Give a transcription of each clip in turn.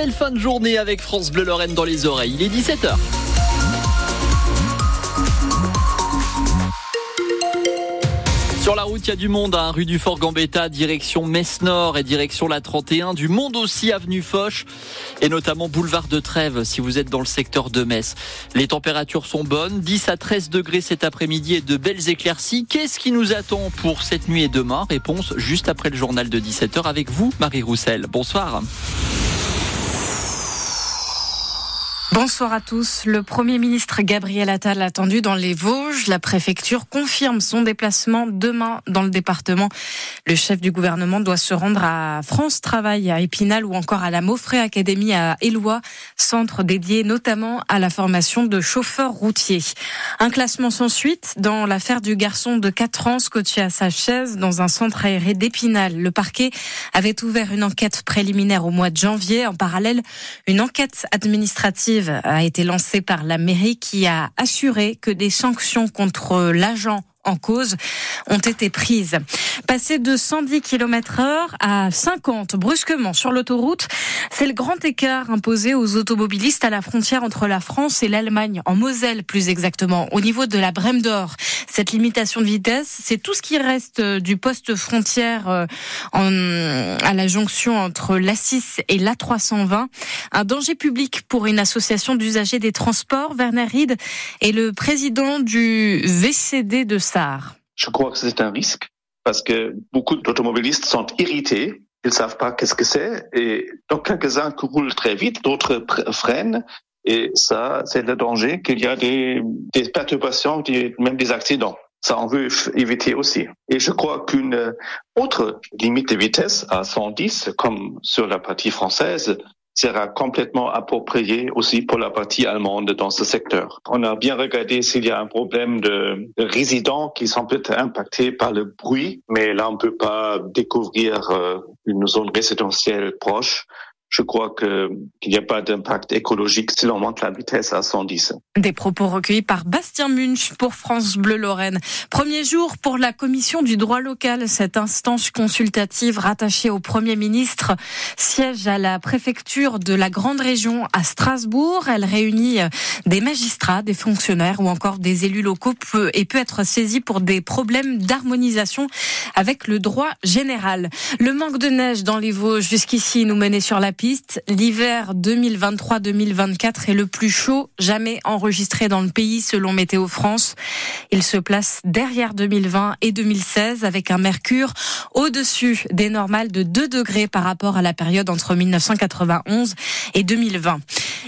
belle fin de journée avec France Bleu Lorraine dans les oreilles. Il est 17h. Sur la route, il y a du monde, à hein. rue du Fort Gambetta, direction Metz Nord et direction la 31. Du monde aussi, avenue Foch et notamment boulevard de Trèves si vous êtes dans le secteur de Metz. Les températures sont bonnes, 10 à 13 degrés cet après-midi et de belles éclaircies. Qu'est-ce qui nous attend pour cette nuit et demain? Réponse juste après le journal de 17h avec vous, Marie Roussel. Bonsoir. Bonsoir à tous. Le Premier ministre Gabriel Attal attendu dans les Vosges. La préfecture confirme son déplacement demain dans le département. Le chef du gouvernement doit se rendre à France Travail à Épinal ou encore à la Maufray Academy à Éloi, centre dédié notamment à la formation de chauffeurs routiers. Un classement sans suite dans l'affaire du garçon de 4 ans scotché à sa chaise dans un centre aéré d'Épinal. Le parquet avait ouvert une enquête préliminaire au mois de janvier. En parallèle, une enquête administrative a été lancée par la mairie qui a assuré que des sanctions contre l'agent en cause ont été prises. Passer de 110 km heure à 50 brusquement sur l'autoroute, c'est le grand écart imposé aux automobilistes à la frontière entre la France et l'Allemagne, en Moselle plus exactement, au niveau de la Brème d'Or. Cette limitation de vitesse, c'est tout ce qui reste du poste frontière euh, à la jonction entre l'A6 et l'A320. Un danger public pour une association d'usagers des transports. Werner Ried est le président du VCD de je crois que c'est un risque parce que beaucoup d'automobilistes sont irrités. Ils savent pas qu'est-ce que c'est et donc quelques-uns roulent très vite, d'autres freinent et ça, c'est le danger qu'il y a des, des perturbations, même des accidents. Ça, on veut éviter aussi. Et je crois qu'une autre limite de vitesse à 110, comme sur la partie française, sera complètement approprié aussi pour la partie allemande dans ce secteur. On a bien regardé s'il y a un problème de, de résidents qui sont peut-être impactés par le bruit, mais là on ne peut pas découvrir euh, une zone résidentielle proche je crois qu'il n'y a pas d'impact écologique si l'on monte la vitesse à 110. Des propos recueillis par Bastien Munch pour France Bleu Lorraine. Premier jour pour la commission du droit local, cette instance consultative rattachée au Premier ministre siège à la préfecture de la grande région à Strasbourg. Elle réunit des magistrats, des fonctionnaires ou encore des élus locaux et peut être saisie pour des problèmes d'harmonisation avec le droit général. Le manque de neige dans les Vosges jusqu'ici nous menait sur la L'hiver 2023-2024 est le plus chaud jamais enregistré dans le pays selon Météo France. Il se place derrière 2020 et 2016 avec un mercure au-dessus des normales de 2 degrés par rapport à la période entre 1991 et 2020.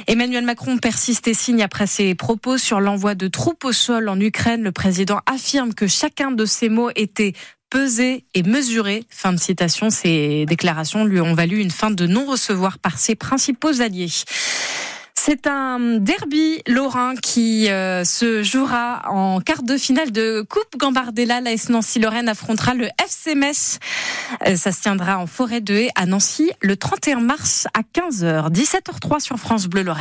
Emmanuel Macron persiste et signe après ses propos sur l'envoi de troupes au sol en Ukraine. Le président affirme que chacun de ses mots était peser et mesurer. Fin de citation. Ces déclarations lui ont valu une fin de non-recevoir par ses principaux alliés. C'est un derby lorrain qui euh, se jouera en quart de finale de Coupe Gambardella. La Nancy-Lorraine affrontera le FC Metz. Euh, ça se tiendra en forêt de Haie à Nancy le 31 mars à 15h. 17h03 sur France Bleu Lorraine.